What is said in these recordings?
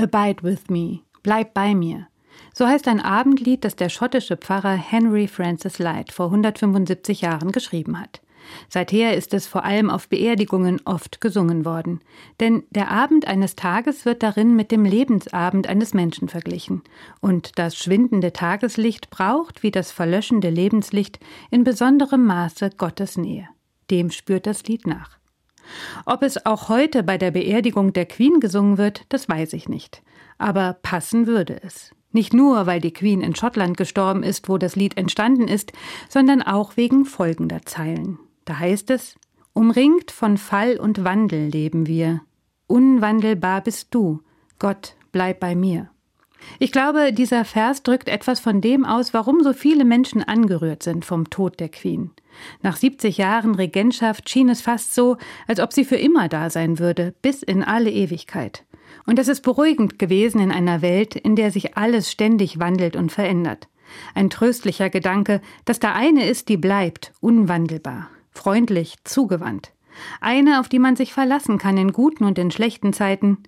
Abide with me, bleib bei mir. So heißt ein Abendlied, das der schottische Pfarrer Henry Francis Light vor 175 Jahren geschrieben hat. Seither ist es vor allem auf Beerdigungen oft gesungen worden. Denn der Abend eines Tages wird darin mit dem Lebensabend eines Menschen verglichen. Und das schwindende Tageslicht braucht, wie das verlöschende Lebenslicht, in besonderem Maße Gottes Nähe. Dem spürt das Lied nach. Ob es auch heute bei der Beerdigung der Queen gesungen wird, das weiß ich nicht. Aber passen würde es. Nicht nur, weil die Queen in Schottland gestorben ist, wo das Lied entstanden ist, sondern auch wegen folgender Zeilen. Da heißt es, Umringt von Fall und Wandel leben wir. Unwandelbar bist du. Gott, bleib bei mir. Ich glaube, dieser Vers drückt etwas von dem aus, warum so viele Menschen angerührt sind vom Tod der Queen. Nach 70 Jahren Regentschaft schien es fast so, als ob sie für immer da sein würde, bis in alle Ewigkeit. Und es ist beruhigend gewesen in einer Welt, in der sich alles ständig wandelt und verändert. Ein tröstlicher Gedanke, dass da eine ist, die bleibt, unwandelbar, freundlich, zugewandt. Eine, auf die man sich verlassen kann in guten und in schlechten Zeiten.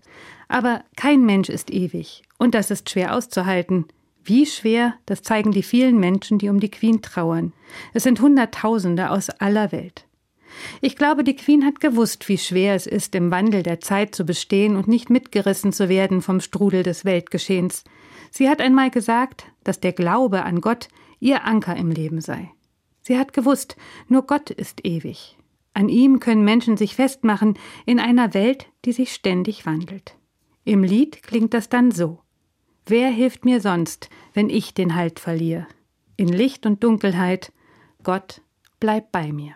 Aber kein Mensch ist ewig. Und das ist schwer auszuhalten. Wie schwer, das zeigen die vielen Menschen, die um die Queen trauern. Es sind Hunderttausende aus aller Welt. Ich glaube, die Queen hat gewusst, wie schwer es ist, im Wandel der Zeit zu bestehen und nicht mitgerissen zu werden vom Strudel des Weltgeschehens. Sie hat einmal gesagt, dass der Glaube an Gott ihr Anker im Leben sei. Sie hat gewusst, nur Gott ist ewig. An ihm können Menschen sich festmachen in einer Welt, die sich ständig wandelt. Im Lied klingt das dann so. Wer hilft mir sonst, wenn ich den Halt verliere? In Licht und Dunkelheit, Gott, bleib bei mir.